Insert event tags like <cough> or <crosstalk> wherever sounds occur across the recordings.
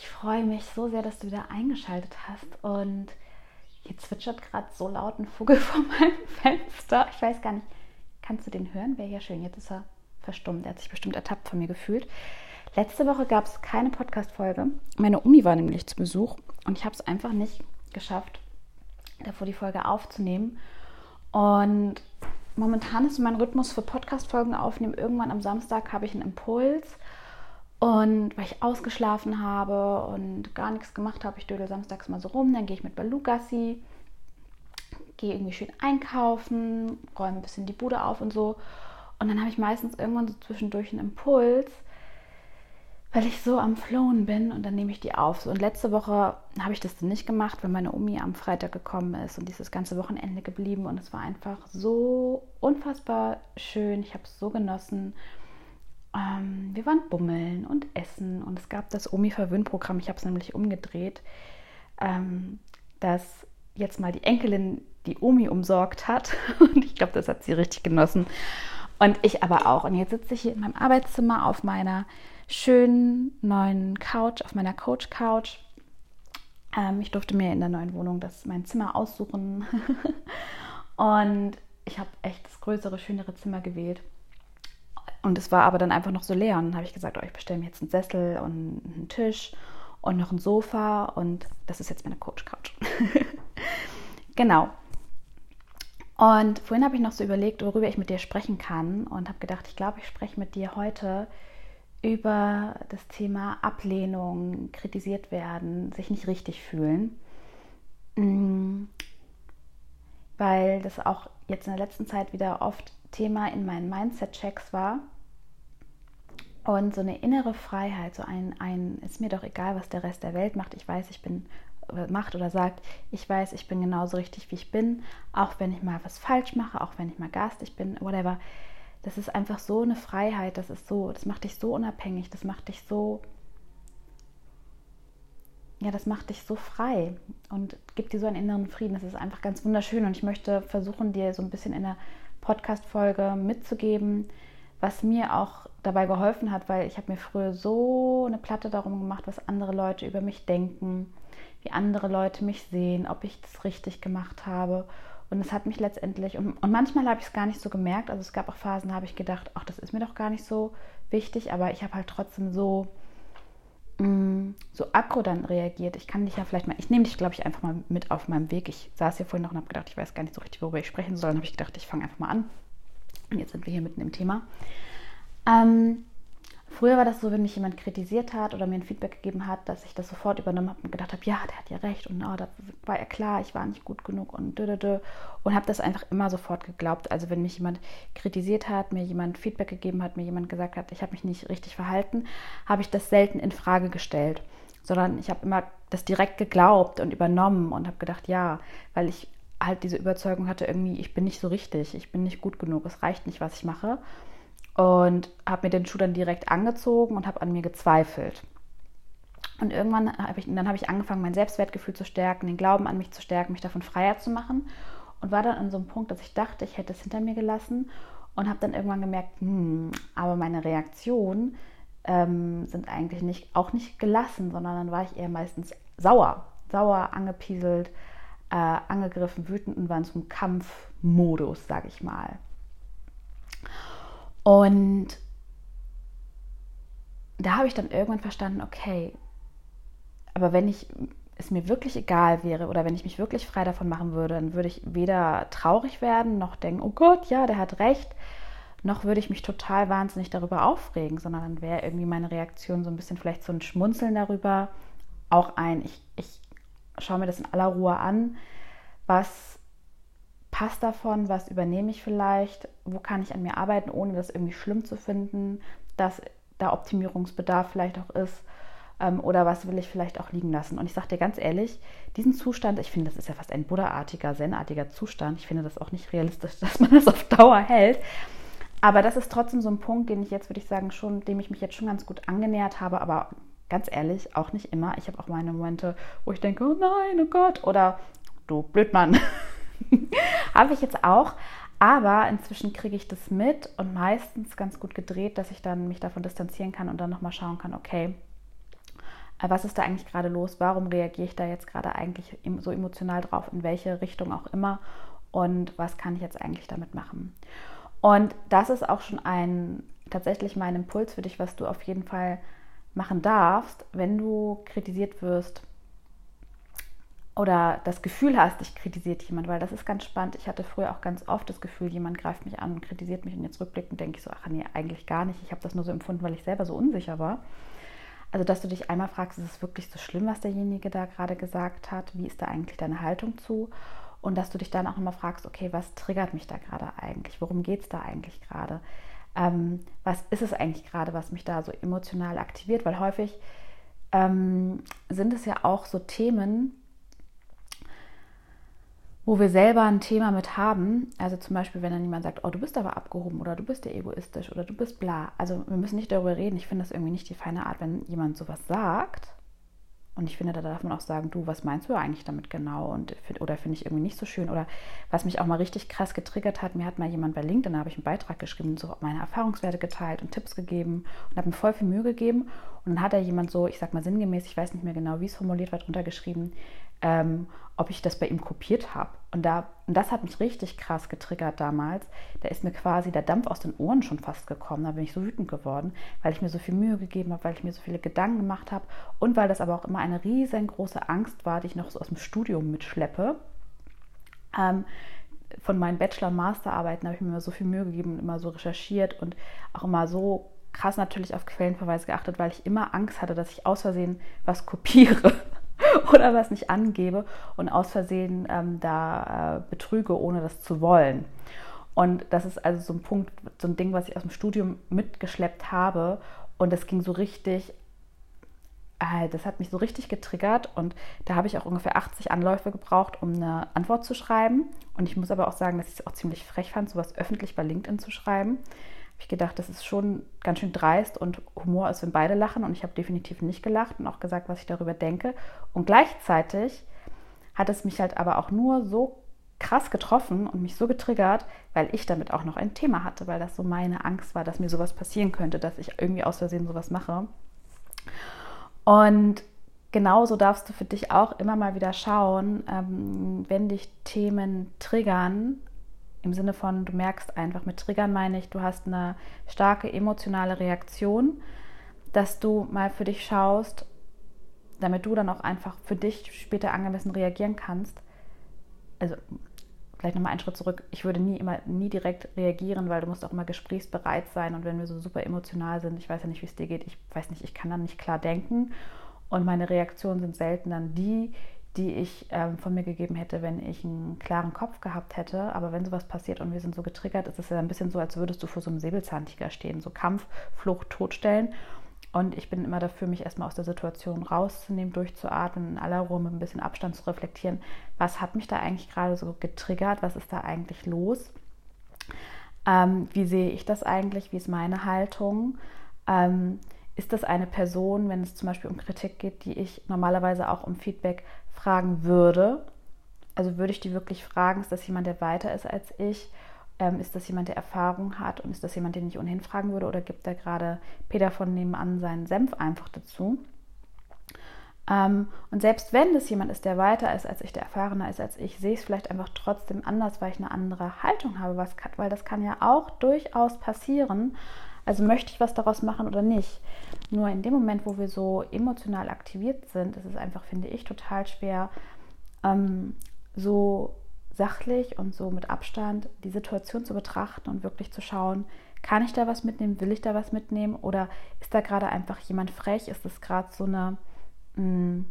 Ich freue mich so sehr, dass du wieder eingeschaltet hast und hier zwitschert gerade so laut ein Vogel <laughs> vor meinem Fenster. Ich weiß gar nicht, kannst du den hören? Wäre ja schön. Jetzt ist er verstummt. Er hat sich bestimmt ertappt von mir gefühlt. Letzte Woche gab es keine Podcast-Folge. Meine Umi war nämlich zu Besuch und ich habe es einfach nicht geschafft, davor die Folge aufzunehmen. Und momentan ist mein Rhythmus für Podcast-Folgen aufnehmen. Irgendwann am Samstag habe ich einen Impuls und weil ich ausgeschlafen habe und gar nichts gemacht habe, ich dödel samstags mal so rum, dann gehe ich mit Balugassi, gehe irgendwie schön einkaufen, räume ein bisschen die Bude auf und so. Und dann habe ich meistens irgendwann so zwischendurch einen Impuls, weil ich so am Flohen bin und dann nehme ich die auf. Und letzte Woche habe ich das dann nicht gemacht, weil meine Omi am Freitag gekommen ist und dieses ganze Wochenende geblieben und es war einfach so unfassbar schön. Ich habe es so genossen ähm, wir waren bummeln und essen und es gab das Omi-Verwöhnprogramm. Ich habe es nämlich umgedreht, ähm, dass jetzt mal die Enkelin die Omi umsorgt hat <laughs> und ich glaube, das hat sie richtig genossen und ich aber auch. Und jetzt sitze ich hier in meinem Arbeitszimmer auf meiner schönen neuen Couch, auf meiner Coach-Couch. Ähm, ich durfte mir in der neuen Wohnung das mein Zimmer aussuchen <laughs> und ich habe echt das größere, schönere Zimmer gewählt. Und es war aber dann einfach noch so leer. Und dann habe ich gesagt, oh, ich bestelle mir jetzt einen Sessel und einen Tisch und noch ein Sofa. Und das ist jetzt meine Coach-Couch. <laughs> genau. Und vorhin habe ich noch so überlegt, worüber ich mit dir sprechen kann. Und habe gedacht, ich glaube, ich spreche mit dir heute über das Thema Ablehnung, kritisiert werden, sich nicht richtig fühlen. Mm. Weil das auch jetzt in der letzten Zeit wieder oft Thema in meinen Mindset-Checks war. Und so eine innere Freiheit, so ein, ein, ist mir doch egal, was der Rest der Welt macht. Ich weiß, ich bin, macht oder sagt, ich weiß, ich bin genauso richtig, wie ich bin, auch wenn ich mal was falsch mache, auch wenn ich mal garstig bin, whatever. Das ist einfach so eine Freiheit, das ist so, das macht dich so unabhängig, das macht dich so, ja, das macht dich so frei und gibt dir so einen inneren Frieden. Das ist einfach ganz wunderschön und ich möchte versuchen, dir so ein bisschen in der Podcast-Folge mitzugeben, was mir auch dabei geholfen hat, weil ich habe mir früher so eine Platte darum gemacht, was andere Leute über mich denken, wie andere Leute mich sehen, ob ich das richtig gemacht habe. Und es hat mich letztendlich, und, und manchmal habe ich es gar nicht so gemerkt, also es gab auch Phasen, da habe ich gedacht, ach, das ist mir doch gar nicht so wichtig, aber ich habe halt trotzdem so Mm, so aggro dann reagiert. Ich kann dich ja vielleicht mal, ich nehme dich, glaube ich, einfach mal mit auf meinem Weg. Ich saß hier vorhin noch und habe gedacht, ich weiß gar nicht so richtig, worüber ich sprechen soll. Dann habe ich gedacht, ich fange einfach mal an. Und jetzt sind wir hier mitten im Thema. Ähm, Früher war das so, wenn mich jemand kritisiert hat oder mir ein Feedback gegeben hat, dass ich das sofort übernommen habe und gedacht habe, ja, der hat ja recht und oh, da war ja klar, ich war nicht gut genug und dö, dö, und habe das einfach immer sofort geglaubt. Also wenn mich jemand kritisiert hat, mir jemand Feedback gegeben hat, mir jemand gesagt hat, ich habe mich nicht richtig verhalten, habe ich das selten in Frage gestellt, sondern ich habe immer das direkt geglaubt und übernommen und habe gedacht, ja, weil ich halt diese Überzeugung hatte, irgendwie, ich bin nicht so richtig, ich bin nicht gut genug, es reicht nicht, was ich mache und habe mir den Schuh dann direkt angezogen und habe an mir gezweifelt. Und irgendwann habe ich, dann habe ich angefangen, mein Selbstwertgefühl zu stärken, den Glauben an mich zu stärken, mich davon freier zu machen und war dann an so einem Punkt, dass ich dachte, ich hätte es hinter mir gelassen und habe dann irgendwann gemerkt, hm, aber meine Reaktionen ähm, sind eigentlich nicht, auch nicht gelassen, sondern dann war ich eher meistens sauer, sauer, angepieselt, äh, angegriffen, wütend und war in so einem Kampfmodus, sage ich mal. Und da habe ich dann irgendwann verstanden, okay, aber wenn ich es mir wirklich egal wäre oder wenn ich mich wirklich frei davon machen würde, dann würde ich weder traurig werden noch denken, oh Gott, ja, der hat recht, noch würde ich mich total wahnsinnig darüber aufregen, sondern dann wäre irgendwie meine Reaktion so ein bisschen vielleicht so ein Schmunzeln darüber, auch ein, ich, ich schaue mir das in aller Ruhe an, was passt davon, was übernehme ich vielleicht, wo kann ich an mir arbeiten, ohne das irgendwie schlimm zu finden, dass da Optimierungsbedarf vielleicht auch ist. ähm, oder was will ich vielleicht auch liegen lassen. Und ich sage dir ganz ehrlich, diesen Zustand, ich finde, das ist ja fast ein buddha-artiger, zen-artiger Zustand. Ich finde das auch nicht realistisch, <laughs> dass man das auf Dauer hält. Aber das ist trotzdem so ein Punkt, den ich jetzt, würde ich sagen, schon, dem ich mich jetzt schon ganz gut angenähert habe, aber ganz ehrlich, auch nicht immer. Ich habe auch meine Momente, wo ich denke, oh nein, oh Gott, oder du Blödmann. <laughs> <laughs> habe ich jetzt auch. Aber inzwischen kriege ich das mit und meistens ganz gut gedreht, dass ich dann mich davon distanzieren kann und dann nochmal schauen kann, okay, äh, was ist da eigentlich gerade los? Warum reagiere ich da jetzt gerade eigentlich so emotional drauf? In welche Richtung auch immer? Und was kann ich jetzt eigentlich damit machen? Und das ist auch schon ein tatsächlich mein Impuls für dich, was du auf jeden Fall machen darfst, wenn du kritisiert wirst oder das Gefühl hast, dich kritisiert jemand, weil das ist ganz spannend. Ich hatte früher auch ganz oft das Gefühl, jemand greift mich an und kritisiert mich und jetzt rückblickend denke ich so, ach nee, eigentlich gar nicht. Ich habe das nur so empfunden, weil ich selber so unsicher war. Also, dass du dich einmal fragst, ist es wirklich so schlimm, was derjenige da gerade gesagt hat? Wie ist da eigentlich deine Haltung zu? Und dass du dich dann auch nochmal fragst, okay, was triggert mich da gerade eigentlich? Worum geht es da eigentlich gerade? Ähm, was ist es eigentlich gerade, was mich da so emotional aktiviert? Weil häufig ähm, sind es ja auch so Themen, wo wir selber ein Thema mit haben. Also zum Beispiel, wenn dann jemand sagt, oh, du bist aber abgehoben oder du bist ja egoistisch oder du bist bla. Also wir müssen nicht darüber reden. Ich finde das irgendwie nicht die feine Art, wenn jemand sowas sagt. Und ich finde, da darf man auch sagen, du, was meinst du eigentlich damit genau? Und, oder finde ich irgendwie nicht so schön. Oder was mich auch mal richtig krass getriggert hat, mir hat mal jemand bei LinkedIn, da habe ich einen Beitrag geschrieben, so meine Erfahrungswerte geteilt und Tipps gegeben und habe mir voll viel Mühe gegeben. Und dann hat da jemand so, ich sag mal sinngemäß, ich weiß nicht mehr genau, wie es formuliert war, drunter geschrieben, ähm, ob ich das bei ihm kopiert habe. Und, da, und das hat mich richtig krass getriggert damals. Da ist mir quasi der Dampf aus den Ohren schon fast gekommen. Da bin ich so wütend geworden, weil ich mir so viel Mühe gegeben habe, weil ich mir so viele Gedanken gemacht habe und weil das aber auch immer eine riesengroße Angst war, die ich noch so aus dem Studium mitschleppe. Ähm, von meinen Bachelor- und Masterarbeiten habe ich mir immer so viel Mühe gegeben und immer so recherchiert und auch immer so krass natürlich auf Quellenverweise geachtet, weil ich immer Angst hatte, dass ich aus Versehen was kopiere. <laughs> <laughs> oder was nicht angebe und aus Versehen ähm, da äh, betrüge, ohne das zu wollen. Und das ist also so ein Punkt, so ein Ding, was ich aus dem Studium mitgeschleppt habe. Und das ging so richtig, äh, das hat mich so richtig getriggert. Und da habe ich auch ungefähr 80 Anläufe gebraucht, um eine Antwort zu schreiben. Und ich muss aber auch sagen, dass ich es auch ziemlich frech fand, sowas öffentlich bei LinkedIn zu schreiben habe ich gedacht, das ist schon ganz schön dreist und Humor ist, wenn beide lachen. Und ich habe definitiv nicht gelacht und auch gesagt, was ich darüber denke. Und gleichzeitig hat es mich halt aber auch nur so krass getroffen und mich so getriggert, weil ich damit auch noch ein Thema hatte, weil das so meine Angst war, dass mir sowas passieren könnte, dass ich irgendwie aus Versehen sowas mache. Und genauso darfst du für dich auch immer mal wieder schauen, ähm, wenn dich Themen triggern, im Sinne von, du merkst einfach, mit Triggern meine ich, du hast eine starke emotionale Reaktion, dass du mal für dich schaust, damit du dann auch einfach für dich später angemessen reagieren kannst. Also vielleicht nochmal einen Schritt zurück. Ich würde nie immer nie direkt reagieren, weil du musst auch immer gesprächsbereit sein. Und wenn wir so super emotional sind, ich weiß ja nicht, wie es dir geht, ich weiß nicht, ich kann dann nicht klar denken. Und meine Reaktionen sind selten dann die, die ich ähm, von mir gegeben hätte, wenn ich einen klaren Kopf gehabt hätte. Aber wenn sowas passiert und wir sind so getriggert, ist es ja ein bisschen so, als würdest du vor so einem Säbelzahntiger stehen. So Kampf, Flucht, Todstellen. Und ich bin immer dafür, mich erstmal aus der Situation rauszunehmen, durchzuatmen, in aller Ruhe mit ein bisschen Abstand zu reflektieren. Was hat mich da eigentlich gerade so getriggert? Was ist da eigentlich los? Ähm, wie sehe ich das eigentlich? Wie ist meine Haltung? Ähm, ist das eine Person, wenn es zum Beispiel um Kritik geht, die ich normalerweise auch um Feedback fragen würde? Also würde ich die wirklich fragen, ist das jemand, der weiter ist als ich? Ähm, ist das jemand, der Erfahrung hat? Und ist das jemand, den ich ohnehin fragen würde? Oder gibt da gerade Peter von nebenan seinen Senf einfach dazu? Ähm, und selbst wenn es jemand ist, der weiter ist als ich, der erfahrener ist als ich, sehe ich es vielleicht einfach trotzdem anders, weil ich eine andere Haltung habe, was kann, weil das kann ja auch durchaus passieren, also möchte ich was daraus machen oder nicht? Nur in dem Moment, wo wir so emotional aktiviert sind, ist es einfach, finde ich, total schwer, ähm, so sachlich und so mit Abstand die Situation zu betrachten und wirklich zu schauen, kann ich da was mitnehmen, will ich da was mitnehmen oder ist da gerade einfach jemand frech, ist das gerade so eine, mh, mm,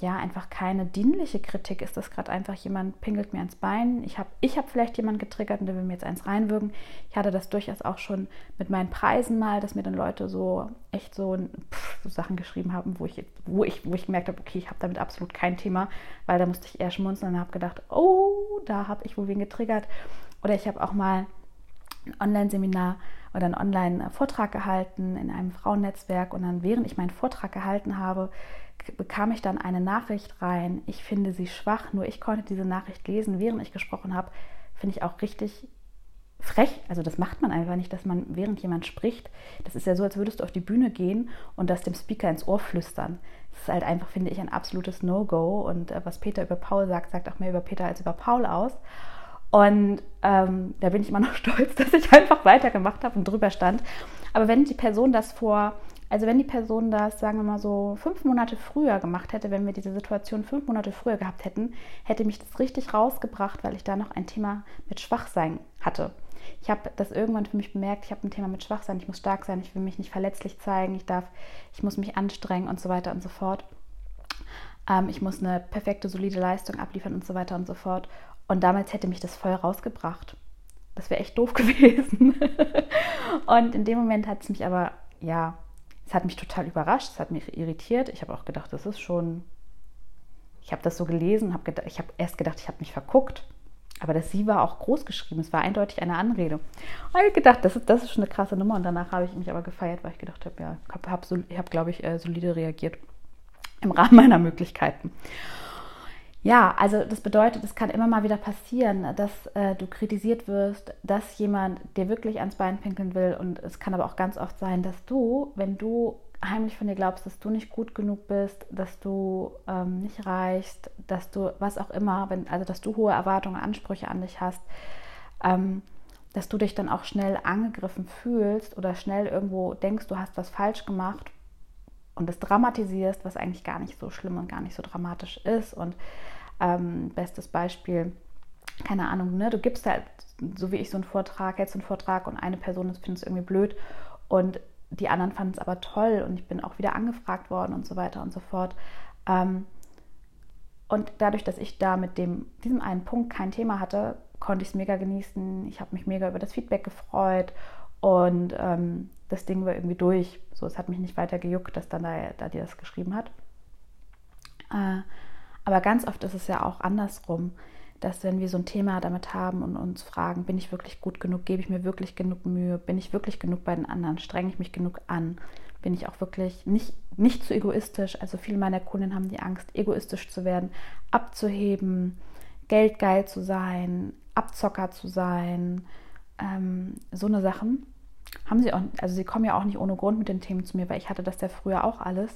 ja einfach keine dienliche Kritik ist. Das gerade einfach jemand pingelt mir ans Bein. Ich habe ich hab vielleicht jemanden getriggert und der will mir jetzt eins reinwirken. Ich hatte das durchaus auch schon mit meinen Preisen mal, dass mir dann Leute so echt so, pff, so Sachen geschrieben haben, wo ich, wo, ich, wo ich gemerkt habe, okay, ich habe damit absolut kein Thema, weil da musste ich eher schmunzeln und habe gedacht, oh, da habe ich wohl wen getriggert. Oder ich habe auch mal ein Online-Seminar oder einen Online-Vortrag gehalten in einem Frauennetzwerk und dann, während ich meinen Vortrag gehalten habe, bekam ich dann eine Nachricht rein, ich finde sie schwach, nur ich konnte diese Nachricht lesen, während ich gesprochen habe, finde ich auch richtig frech. Also das macht man einfach nicht, dass man während jemand spricht, das ist ja so, als würdest du auf die Bühne gehen und das dem Speaker ins Ohr flüstern. Das ist halt einfach, finde ich, ein absolutes No-Go. Und äh, was Peter über Paul sagt, sagt auch mehr über Peter als über Paul aus. Und ähm, da bin ich immer noch <laughs> stolz, dass ich einfach weitergemacht habe und drüber stand. Aber wenn die Person das vor also wenn die Person das, sagen wir mal so, fünf Monate früher gemacht hätte, wenn wir diese Situation fünf Monate früher gehabt hätten, hätte mich das richtig rausgebracht, weil ich da noch ein Thema mit Schwachsein hatte. Ich habe das irgendwann für mich bemerkt, ich habe ein Thema mit Schwachsein, ich muss stark sein, ich will mich nicht verletzlich zeigen, ich darf, ich muss mich anstrengen und so weiter und so fort. Ähm, ich muss eine perfekte, solide Leistung abliefern und so weiter und so fort. Und damals hätte mich das voll rausgebracht. Das wäre echt doof <laughs> gewesen. und in dem Moment hat es mich aber, ja, es hat mich total überrascht, es hat mich irritiert. Ich habe auch gedacht, das ist schon. Ich habe das so gelesen, hab gedacht, ich habe erst gedacht, ich habe mich verguckt. Aber das Sie war auch groß geschrieben. Es war eindeutig eine Anrede. Und ich habe gedacht, das ist, das ist schon eine krasse Nummer. Und danach habe ich mich aber gefeiert, weil ich gedacht habe, ja, ich habe, hab, hab, glaube ich, äh, solide reagiert im Rahmen meiner Möglichkeiten. Ja, also das bedeutet, es kann immer mal wieder passieren, dass äh, du kritisiert wirst, dass jemand dir wirklich ans Bein pinkeln will. Und es kann aber auch ganz oft sein, dass du, wenn du heimlich von dir glaubst, dass du nicht gut genug bist, dass du ähm, nicht reichst, dass du was auch immer, wenn, also dass du hohe Erwartungen, Ansprüche an dich hast, ähm, dass du dich dann auch schnell angegriffen fühlst oder schnell irgendwo denkst, du hast was falsch gemacht und das dramatisierst, was eigentlich gar nicht so schlimm und gar nicht so dramatisch ist. Und ähm, bestes Beispiel, keine Ahnung, ne, du gibst halt, so wie ich so einen Vortrag, jetzt einen Vortrag und eine Person findet es irgendwie blöd und die anderen fanden es aber toll und ich bin auch wieder angefragt worden und so weiter und so fort. Ähm, und dadurch, dass ich da mit dem, diesem einen Punkt kein Thema hatte, konnte ich es mega genießen. Ich habe mich mega über das Feedback gefreut und ähm, das Ding war irgendwie durch. So, es hat mich nicht weiter gejuckt, dass dann da, da die das geschrieben hat. Äh, aber ganz oft ist es ja auch andersrum, dass wenn wir so ein Thema damit haben und uns fragen, bin ich wirklich gut genug, gebe ich mir wirklich genug Mühe, bin ich wirklich genug bei den anderen, strenge ich mich genug an, bin ich auch wirklich nicht, nicht zu egoistisch. Also viele meiner Kunden haben die Angst, egoistisch zu werden, abzuheben, geldgeil zu sein, Abzocker zu sein, ähm, so eine Sachen. Haben sie auch, also sie kommen ja auch nicht ohne Grund mit den Themen zu mir, weil ich hatte das ja früher auch alles.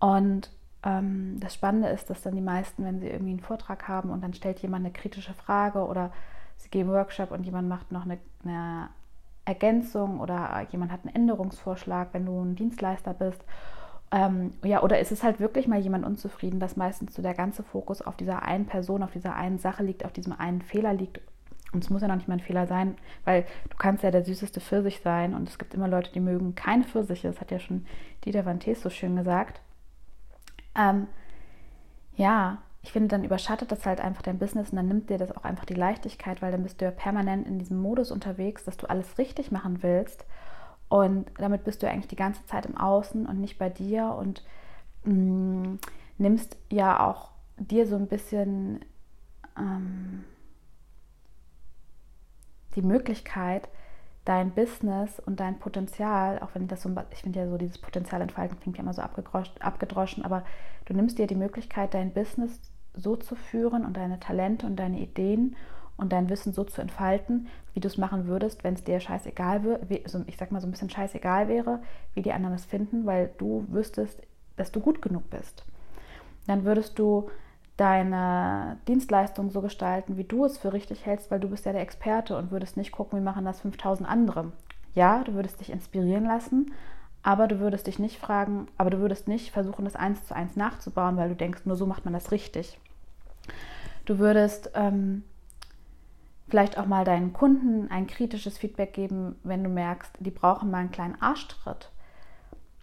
Und ähm, das Spannende ist, dass dann die meisten, wenn sie irgendwie einen Vortrag haben und dann stellt jemand eine kritische Frage oder sie geben Workshop und jemand macht noch eine, eine Ergänzung oder jemand hat einen Änderungsvorschlag, wenn du ein Dienstleister bist. Ähm, ja, oder ist es halt wirklich mal jemand unzufrieden, dass meistens so der ganze Fokus auf dieser einen Person, auf dieser einen Sache liegt, auf diesem einen Fehler liegt. Und es muss ja noch nicht mal ein Fehler sein, weil du kannst ja der süßeste Pfirsich sein und es gibt immer Leute, die mögen keine Pfirsiche. Das hat ja schon Dieter Van Tees so schön gesagt. Ähm, ja, ich finde, dann überschattet das halt einfach dein Business und dann nimmt dir das auch einfach die Leichtigkeit, weil dann bist du ja permanent in diesem Modus unterwegs, dass du alles richtig machen willst. Und damit bist du eigentlich die ganze Zeit im Außen und nicht bei dir und mh, mm, nimmst ja auch dir so ein bisschen ähm, die Möglichkeit, dein Business und dein Potenzial, auch wenn das so, ich finde ja so dieses Potenzial entfalten klingt ja immer so abgedroschen, aber du nimmst dir die Möglichkeit, dein Business so zu führen und deine Talente und deine Ideen und dein Wissen so zu entfalten, wie du es machen würdest, wenn es dir scheißegal wäre, also ich sag mal so ein bisschen scheißegal wäre, wie die anderen es finden, weil du wüsstest, dass du gut genug bist. Dann würdest du deine Dienstleistung so gestalten, wie du es für richtig hältst, weil du bist ja der Experte und würdest nicht gucken, wie machen das 5000 andere. Ja, du würdest dich inspirieren lassen, aber du würdest dich nicht fragen, aber du würdest nicht versuchen, das eins zu eins nachzubauen, weil du denkst, nur so macht man das richtig. Du würdest ähm, vielleicht auch mal deinen Kunden ein kritisches Feedback geben, wenn du merkst, die brauchen mal einen kleinen Arschtritt.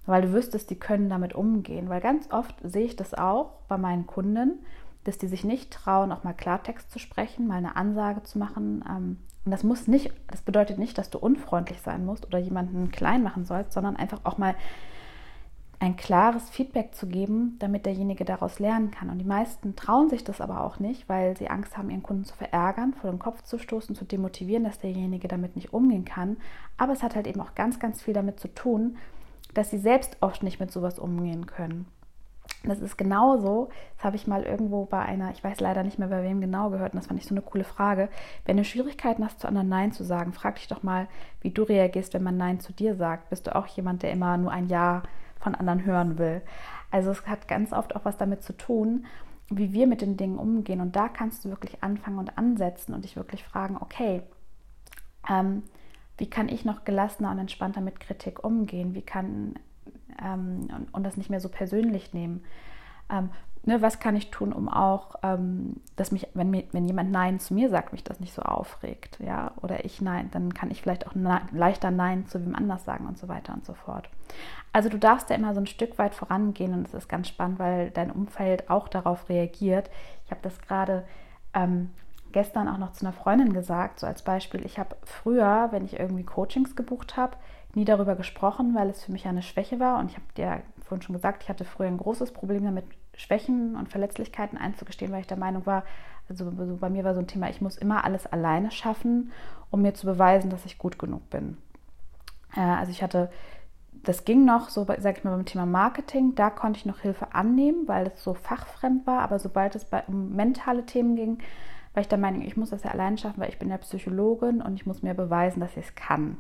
weil du wüsstest, die können damit umgehen. Weil ganz oft sehe ich das auch bei meinen Kunden, dass die sich nicht trauen, auch mal Klartext zu sprechen, mal eine Ansage zu machen. Ähm, und das muss nicht, das bedeutet nicht, dass du unfreundlich sein musst oder jemanden klein machen sollst, sondern einfach auch mal ein klares Feedback zu geben, damit derjenige daraus lernen kann. Und die meisten trauen sich das aber auch nicht, weil sie Angst haben, ihren Kunden zu verärgern, vor den Kopf zu stoßen, zu demotivieren, dass derjenige damit nicht umgehen kann. Aber es hat halt eben auch ganz, ganz viel damit zu tun, dass sie selbst oft nicht mit sowas umgehen können. Das ist genauso, das habe ich mal irgendwo bei einer, ich weiß leider nicht mehr bei wem genau gehört, und das fand ich so eine coole Frage. Wenn du Schwierigkeiten hast, zu anderen Nein zu sagen, frag dich doch mal, wie du reagierst, wenn man Nein zu dir sagt. Bist du auch jemand, der immer nur ein Ja von anderen hören will? Also es hat ganz oft auch was damit zu tun, wie wir mit den Dingen umgehen. Und da kannst du wirklich anfangen und ansetzen und dich wirklich fragen, okay, ähm, wie kann ich noch gelassener und entspannter mit Kritik umgehen? Wie kann ähm, und, und, das nicht mehr so persönlich nehmen. Ähm, ne, was kann ich tun, um auch, ähm, dass mich, wenn, mir, wenn jemand Nein zu mir sagt, mich das nicht so aufregt, ja, oder ich Nein, dann kann ich vielleicht auch Nein, leichter Nein zu wem anders sagen und so weiter und so fort. Also du darfst ja immer so ein Stück weit vorangehen und es ist ganz spannend, weil dein Umfeld auch darauf reagiert. Ich habe das gerade ähm, gestern auch noch zu einer Freundin gesagt, so als Beispiel. Ich habe früher, wenn ich irgendwie Coachings gebucht habe, nie darüber gesprochen, weil es für mich eine Schwäche war. Und ich habe dir vorhin schon gesagt, ich hatte früher ein großes Problem damit, Schwächen und Verletzlichkeiten einzugestehen, weil ich der Meinung war, also bei mir war so ein Thema, ich muss immer alles alleine schaffen, um mir zu beweisen, dass ich gut genug bin. Äh, also ich hatte, das ging noch so, sag ich mal, beim Thema Marketing, da konnte ich noch Hilfe annehmen, weil es so fachfremd war, aber sobald es um mentale Themen ging, war ich der Meinung, ich muss das ja allein schaffen, weil ich bin ja Psychologin und ich muss mir beweisen, dass ich es kann.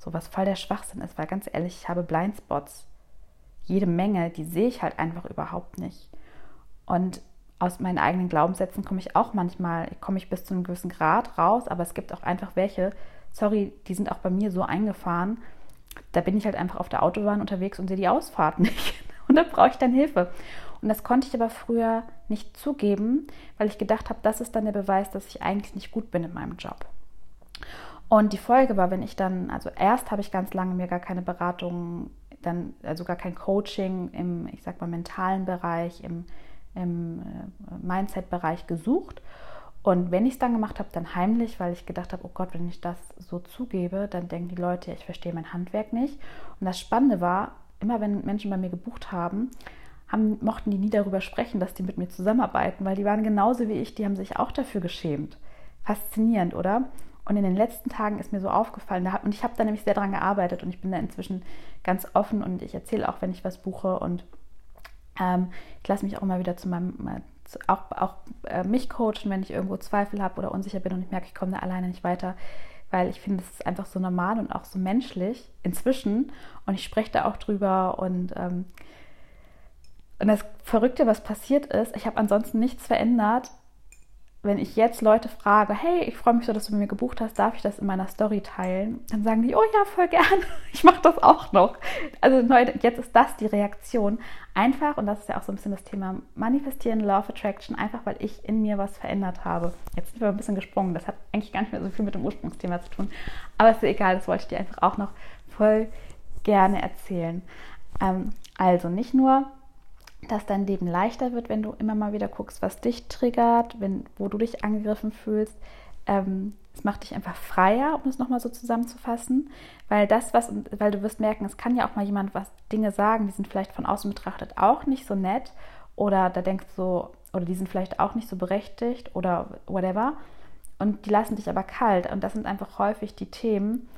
So was voll der Schwachsinn ist, weil ganz ehrlich, ich habe Blindspots. Jede Menge, die sehe ich halt einfach überhaupt nicht. Und aus meinen eigenen Glaubenssätzen komme ich auch manchmal, komme ich bis zu einem gewissen Grad raus, aber es gibt auch einfach welche, sorry, die sind auch bei mir so eingefahren, da bin ich halt einfach auf der Autobahn unterwegs und sehe die Ausfahrt <laughs> nicht. Und da brauche ich dann Hilfe. Und das konnte ich aber früher nicht zugeben, weil ich gedacht habe, das ist dann der Beweis, dass ich eigentlich nicht gut bin in meinem Job. Und die Folge war, wenn ich dann, also erst habe ich ganz lange mir gar keine Beratung, dann, also gar kein Coaching im, ich sag mal, mentalen Bereich, im, im äh, Mindset-Bereich gesucht. Und wenn ich es dann gemacht habe, dann heimlich, weil ich gedacht habe, oh Gott, wenn ich das so zugebe, dann denken die Leute, ich verstehe mein Handwerk nicht. Und das Spannende war, immer wenn Menschen bei mir gebucht haben, haben, mochten die nie darüber sprechen, dass die mit mir zusammenarbeiten, weil die waren genauso wie ich, die haben sich auch dafür geschämt. Faszinierend, oder? Und in den letzten Tagen ist mir so aufgefallen, da, und ich habe da nämlich sehr dran gearbeitet und ich bin da inzwischen ganz offen und ich erzähle auch, wenn ich was buche und ähm, ich lasse mich auch immer wieder zu meinem, zu, auch, auch äh, mich coachen, wenn ich irgendwo Zweifel habe oder unsicher bin und ich merke, ich komme da alleine nicht weiter, weil ich finde, es ist einfach so normal und auch so menschlich inzwischen und ich spreche da auch drüber und ähm, und das Verrückte, was passiert ist, ich habe ansonsten nichts verändert, wenn ich jetzt Leute frage, hey, ich freue mich so, dass du bei mir gebucht hast, darf ich das in meiner Story teilen? Dann sagen die, oh ja, voll gern, <laughs> ich mache das auch noch. Also jetzt ist das die Reaktion. Einfach, und das ist ja auch so ein bisschen das Thema Manifestieren, of Attraction, einfach weil ich in mir was verändert habe. Jetzt sind wir ein bisschen gesprungen, das hat eigentlich gar nicht mehr so viel mit dem Ursprungsthema zu tun. Aber ist egal, das wollte ich dir einfach auch noch voll gerne erzählen. Ähm, also nicht nur dass dein Leben leichter wird, wenn du immer mal wieder guckst, was dich triggert, wenn, wo du dich angegriffen fühlst. Ähm, es macht dich einfach freier, um es nochmal so zusammenzufassen, weil das, was, weil du wirst merken, es kann ja auch mal jemand was Dinge sagen, die sind vielleicht von außen betrachtet auch nicht so nett oder da denkst du, oder die sind vielleicht auch nicht so berechtigt oder whatever und die lassen dich aber kalt und das sind einfach häufig die Themen,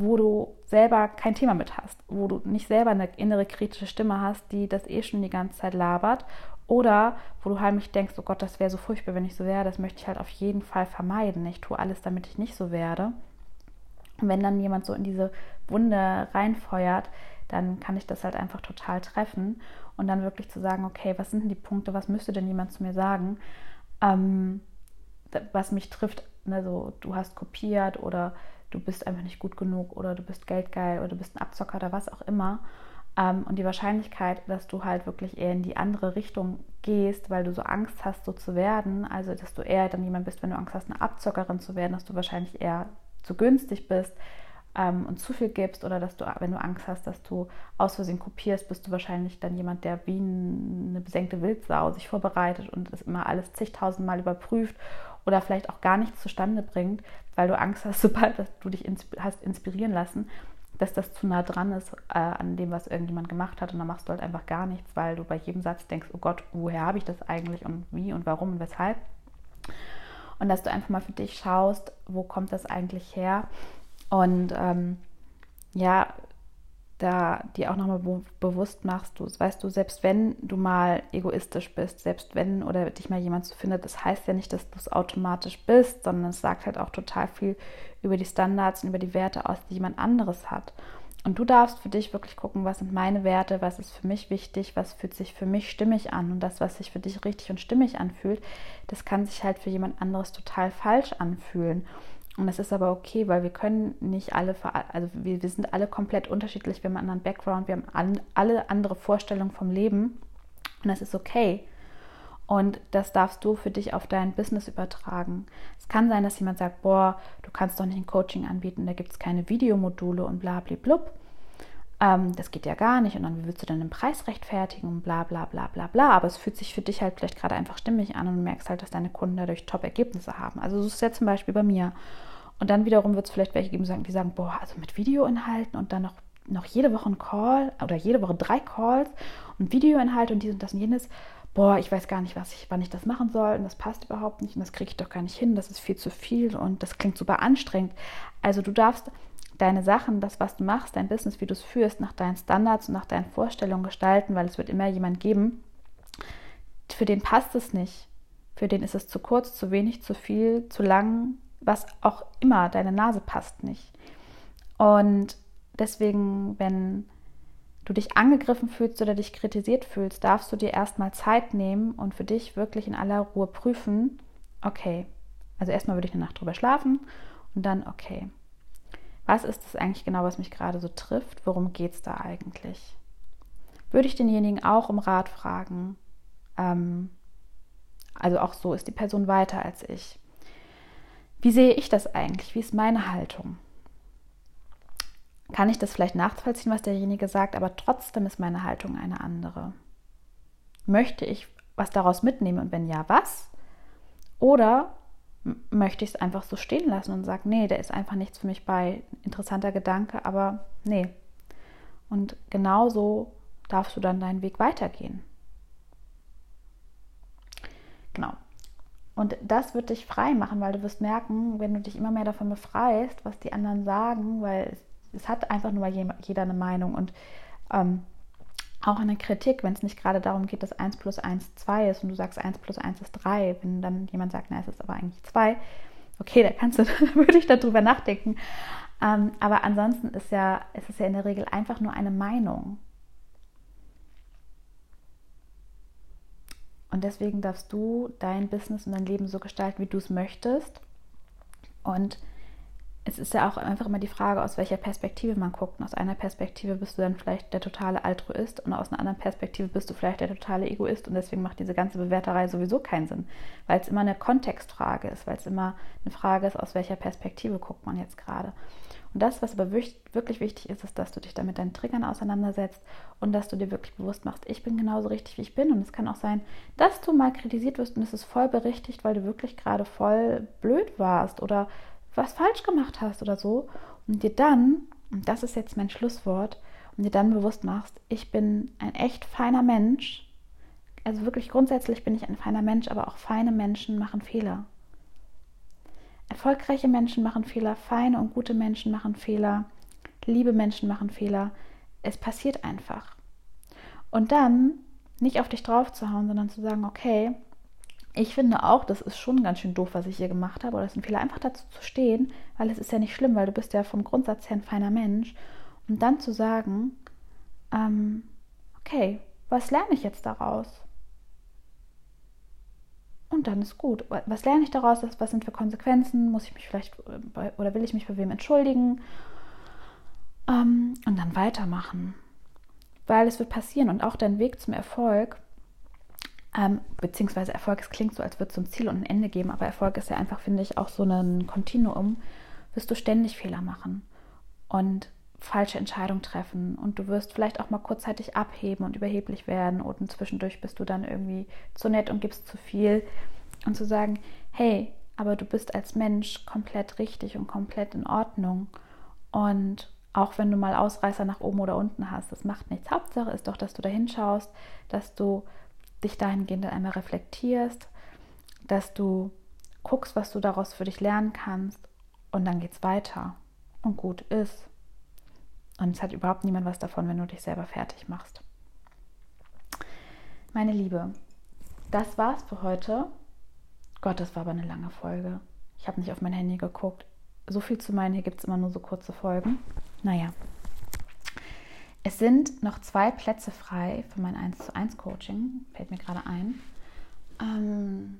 wo du selber kein Thema mit hast, wo du nicht selber eine innere kritische Stimme hast, die das eh schon die ganze Zeit labert oder wo du heimlich denkst, oh Gott, das wäre so furchtbar, wenn ich so wäre, das möchte ich halt auf jeden Fall vermeiden. Ich tue alles, damit ich nicht so werde. Und wenn dann jemand so in diese Wunde reinfeuert, dann kann ich das halt einfach total treffen und dann wirklich zu sagen, okay, was sind denn die Punkte, was müsste denn jemand zu mir sagen, ähm, was mich trifft, also du hast kopiert oder du bist einfach nicht gut genug oder du bist geldgeil oder du bist ein Abzocker oder was auch immer. Ähm, und die Wahrscheinlichkeit, dass du halt wirklich eher in die andere Richtung gehst, weil du so Angst hast, so zu werden, also dass du eher dann jemand bist, wenn du Angst hast, eine Abzockerin zu werden, dass du wahrscheinlich eher zu günstig bist, ähm, und zu viel gibst oder dass du, wenn du Angst hast, dass du aus Versehen kopierst, bist du wahrscheinlich dann jemand, der wie eine besenkte Wildsau sich vorbereitet und es immer alles zigtausendmal überprüft oder vielleicht auch gar nichts zustande bringt, weil du Angst hast, <laughs> sobald du dich hast inspirieren lassen, dass das zu nah dran ist äh, an dem, was irgendjemand gemacht hat und dann machst du halt einfach gar nichts, weil du bei jedem Satz denkst, oh Gott, woher habe ich das eigentlich und wie und warum und weshalb. Und dass du einfach mal für dich schaust, wo kommt das eigentlich her und ähm, ja, da dir auch nochmal be bewusst machst, du, weißt du, selbst wenn du mal egoistisch bist, selbst wenn oder dich mal jemand so findet, das heißt ja nicht, dass du es automatisch bist, sondern es sagt halt auch total viel über die Standards und über die Werte aus, die jemand anderes hat. Und du darfst für dich wirklich gucken, was sind meine Werte, was ist für mich wichtig, was fühlt sich für mich stimmig an. Und das, was sich für dich richtig und stimmig anfühlt, das kann sich halt für jemand anderes total falsch anfühlen. Und das ist aber okay, weil wir können nicht alle, also wir, wir sind alle komplett unterschiedlich, wir haben einen anderen Background, wir haben alle andere Vorstellungen vom Leben und das ist okay. Und das darfst du für dich auf dein Business übertragen. Es kann sein, dass jemand sagt, boah, du kannst doch nicht ein Coaching anbieten, da gibt es keine Videomodule und bla bla blub. Ähm, das geht ja gar nicht. Und dann wie willst du dann den Preis rechtfertigen und bla bla bla bla bla. Aber es fühlt sich für dich halt vielleicht gerade einfach stimmig an und du merkst halt, dass deine Kunden dadurch Top-Ergebnisse haben. Also so ist es ja zum Beispiel bei mir. Und dann wiederum wird es vielleicht welche geben, die sagen, boah, also mit Videoinhalten und dann noch, noch jede Woche ein Call oder jede Woche drei Calls und Videoinhalte und dies und das und jenes. Boah, ich weiß gar nicht, was ich, wann ich das machen soll und das passt überhaupt nicht und das kriege ich doch gar nicht hin, das ist viel zu viel und das klingt super anstrengend. Also du darfst deine Sachen, das, was du machst, dein Business, wie du es führst, nach deinen Standards und nach deinen Vorstellungen gestalten, weil es wird immer jemand geben, für den passt es nicht. Für den ist es zu kurz, zu wenig, zu viel, zu lang, was auch immer, deine Nase passt nicht. Und deswegen, wenn du dich angegriffen fühlst oder dich kritisiert fühlst, darfst du dir erstmal Zeit nehmen und für dich wirklich in aller Ruhe prüfen, okay, also erstmal würde ich eine Nacht drüber schlafen und dann, okay, was ist das eigentlich genau, was mich gerade so trifft? Worum geht es da eigentlich? Würde ich denjenigen auch um Rat fragen? Ähm, also auch so, ist die Person weiter als ich? Wie sehe ich das eigentlich? Wie ist meine Haltung? Kann ich das vielleicht nachvollziehen, was derjenige sagt, aber trotzdem ist meine Haltung eine andere? Möchte ich was daraus mitnehmen und wenn ja, was? Oder möchte ich es einfach so stehen lassen und sage, nee, da ist einfach nichts für mich bei. Interessanter Gedanke, aber nee. Und genauso darfst du dann deinen Weg weitergehen. Genau. Und das wird dich frei machen, weil du wirst merken, wenn du dich immer mehr davon befreist, was die anderen sagen, weil es, es hat einfach nur jeder eine Meinung und ähm, auch eine Kritik, wenn es nicht gerade darum geht, dass 1 plus 1 2 ist und du sagst 1 plus 1 ist 3, wenn dann jemand sagt, na, es ist aber eigentlich 2, okay, da kannst du, <laughs> würde ich darüber nachdenken. Ähm, aber ansonsten ist ja, ist es ja in der Regel einfach nur eine Meinung. Und deswegen darfst du dein Business und dein Leben so gestalten, wie du es möchtest. Und es ist ja auch einfach immer die Frage, aus welcher Perspektive man guckt. Und aus einer Perspektive bist du dann vielleicht der totale Altruist und aus einer anderen Perspektive bist du vielleicht der totale Egoist. Und deswegen macht diese ganze Bewerterei sowieso keinen Sinn, weil es immer eine Kontextfrage ist, weil es immer eine Frage ist, aus welcher Perspektive guckt man jetzt gerade. Und das, was aber wirklich wichtig ist, ist, dass du dich damit deinen Triggern auseinandersetzt und dass du dir wirklich bewusst machst, ich bin genauso richtig, wie ich bin. Und es kann auch sein, dass du mal kritisiert wirst und es ist voll berichtigt, weil du wirklich gerade voll blöd warst oder was falsch gemacht hast oder so. Und dir dann, und das ist jetzt mein Schlusswort, und dir dann bewusst machst, ich bin ein echt feiner Mensch. Also wirklich grundsätzlich bin ich ein feiner Mensch, aber auch feine Menschen machen Fehler. Erfolgreiche Menschen machen Fehler, feine und gute Menschen machen Fehler, liebe Menschen machen Fehler. Es passiert einfach. Und dann nicht auf dich drauf zu hauen, sondern zu sagen, okay, ich finde auch, das ist schon ganz schön doof, was ich hier gemacht habe, oder es ist ein Fehler, einfach dazu zu stehen, weil es ist ja nicht schlimm, weil du bist ja vom Grundsatz her ein feiner Mensch. Und dann zu sagen, ähm, okay, was lerne ich jetzt daraus? Und dann ist gut. Was lerne ich daraus? Was sind für Konsequenzen? Muss ich mich vielleicht bei, oder will ich mich bei wem entschuldigen? Ähm, und dann weitermachen. Weil es wird passieren und auch dein Weg zum Erfolg, ähm, beziehungsweise Erfolg, es klingt so, als würde es so ein Ziel und ein Ende geben, aber Erfolg ist ja einfach, finde ich, auch so ein Kontinuum, wirst du ständig Fehler machen. und falsche Entscheidungen treffen und du wirst vielleicht auch mal kurzzeitig abheben und überheblich werden und zwischendurch bist du dann irgendwie zu nett und gibst zu viel und zu sagen, hey, aber du bist als Mensch komplett richtig und komplett in Ordnung und auch wenn du mal Ausreißer nach oben oder unten hast, das macht nichts. Hauptsache ist doch, dass du da hinschaust, dass du dich dahingehend einmal reflektierst, dass du guckst, was du daraus für dich lernen kannst und dann geht's weiter und gut ist. Und es hat überhaupt niemand was davon, wenn du dich selber fertig machst. Meine Liebe, das war's für heute. Gott, das war aber eine lange Folge. Ich habe nicht auf mein Handy geguckt. So viel zu meinen, hier gibt es immer nur so kurze Folgen. Naja. Es sind noch zwei Plätze frei für mein 1 zu 1 Coaching. Fällt mir gerade ein. Ähm,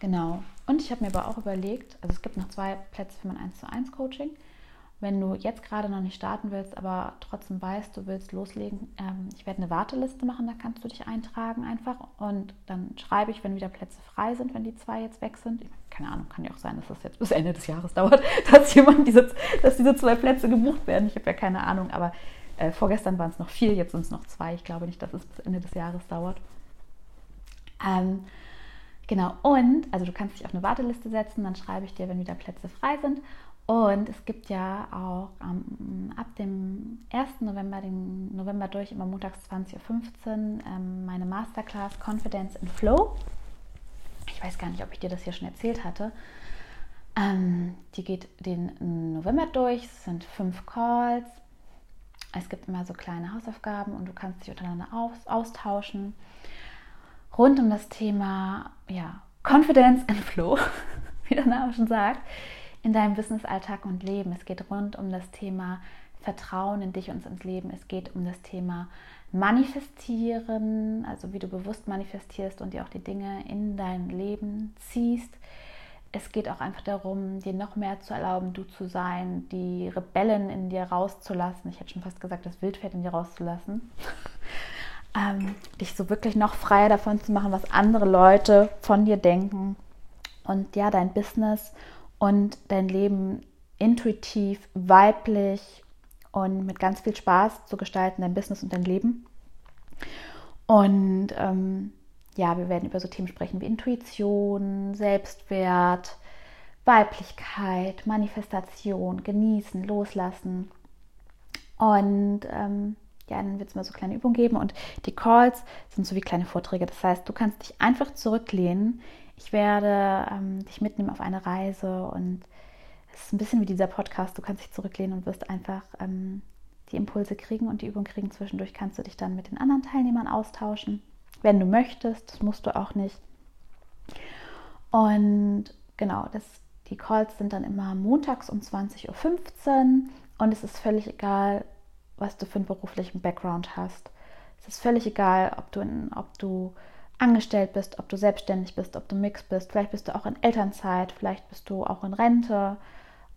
genau. Und ich habe mir aber auch überlegt, also es gibt noch zwei Plätze für mein 1 zu 1 Coaching. Wenn du jetzt gerade noch nicht starten willst, aber trotzdem weißt, du willst loslegen, ähm, ich werde eine Warteliste machen, da kannst du dich eintragen einfach und dann schreibe ich, wenn wieder Plätze frei sind, wenn die zwei jetzt weg sind. Keine Ahnung, kann ja auch sein, dass das jetzt bis Ende des Jahres dauert, <laughs> dass jemand diese, dass diese zwei Plätze gebucht werden. Ich habe ja keine Ahnung, aber äh, vorgestern waren es noch vier, jetzt sind es noch zwei. Ich glaube nicht, dass es bis Ende des Jahres dauert. Ähm, genau, und also du kannst dich auf eine Warteliste setzen, dann schreibe ich dir, wenn wieder Plätze frei sind. Und es gibt ja auch ähm, ab dem 1. November, den November durch, immer montags 20.15 Uhr, ähm, meine Masterclass Confidence in Flow. Ich weiß gar nicht, ob ich dir das hier schon erzählt hatte. Ähm, die geht den November durch, es sind fünf Calls. Es gibt immer so kleine Hausaufgaben und du kannst dich untereinander aus, austauschen. Rund um das Thema ja, Confidence in Flow, <laughs> wie der Name schon sagt in deinem Business-Alltag und Leben. Es geht rund um das Thema Vertrauen in dich und ins Leben. Es geht um das Thema Manifestieren, also wie du bewusst manifestierst und dir auch die Dinge in dein Leben ziehst. Es geht auch einfach darum, dir noch mehr zu erlauben, du zu sein, die Rebellen in dir rauszulassen. Ich hätte schon fast gesagt, das Wildpferd in dir rauszulassen. <laughs> ähm, dich so wirklich noch freier davon zu machen, was andere Leute von dir denken. Und ja, dein Business und dein Leben intuitiv, weiblich und mit ganz viel Spaß zu gestalten, dein Business und dein Leben. Und ähm, ja, wir werden über so Themen sprechen wie Intuition, Selbstwert, Weiblichkeit, Manifestation, Genießen, Loslassen. Und ähm, ja, dann wird es mal so kleine Übungen geben und die Calls sind so wie kleine Vorträge. Das heißt, du kannst dich einfach zurücklehnen ich werde ähm, dich mitnehmen auf eine Reise und es ist ein bisschen wie dieser Podcast. Du kannst dich zurücklehnen und wirst einfach ähm, die Impulse kriegen und die Übung kriegen. Zwischendurch kannst du dich dann mit den anderen Teilnehmern austauschen, wenn du möchtest. Das musst du auch nicht. Und genau, das, die Calls sind dann immer montags um 20.15 Uhr und es ist völlig egal, was du für einen beruflichen Background hast. Es ist völlig egal, ob du, in, ob du angestellt bist, ob du selbstständig bist, ob du Mix bist. Vielleicht bist du auch in Elternzeit, vielleicht bist du auch in Rente,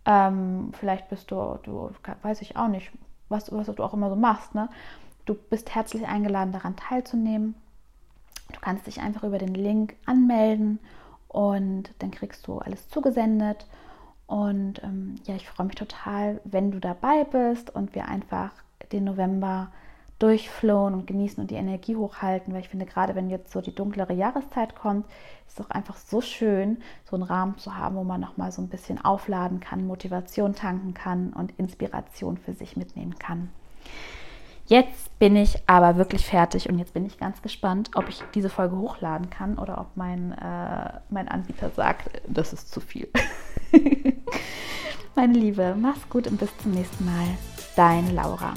ähm, vielleicht bist du, du, weiß ich auch nicht, was, was du auch immer so machst. Ne? Du bist herzlich eingeladen, daran teilzunehmen. Du kannst dich einfach über den Link anmelden und dann kriegst du alles zugesendet. Und ähm, ja, ich freue mich total, wenn du dabei bist und wir einfach den November durchflohen und genießen und die Energie hochhalten, weil ich finde, gerade wenn jetzt so die dunklere Jahreszeit kommt, ist es auch einfach so schön, so einen Rahmen zu haben, wo man nochmal so ein bisschen aufladen kann, Motivation tanken kann und Inspiration für sich mitnehmen kann. Jetzt bin ich aber wirklich fertig und jetzt bin ich ganz gespannt, ob ich diese Folge hochladen kann oder ob mein, äh, mein Anbieter sagt, das ist zu viel. <laughs> Meine Liebe, mach's gut und bis zum nächsten Mal. Deine Laura.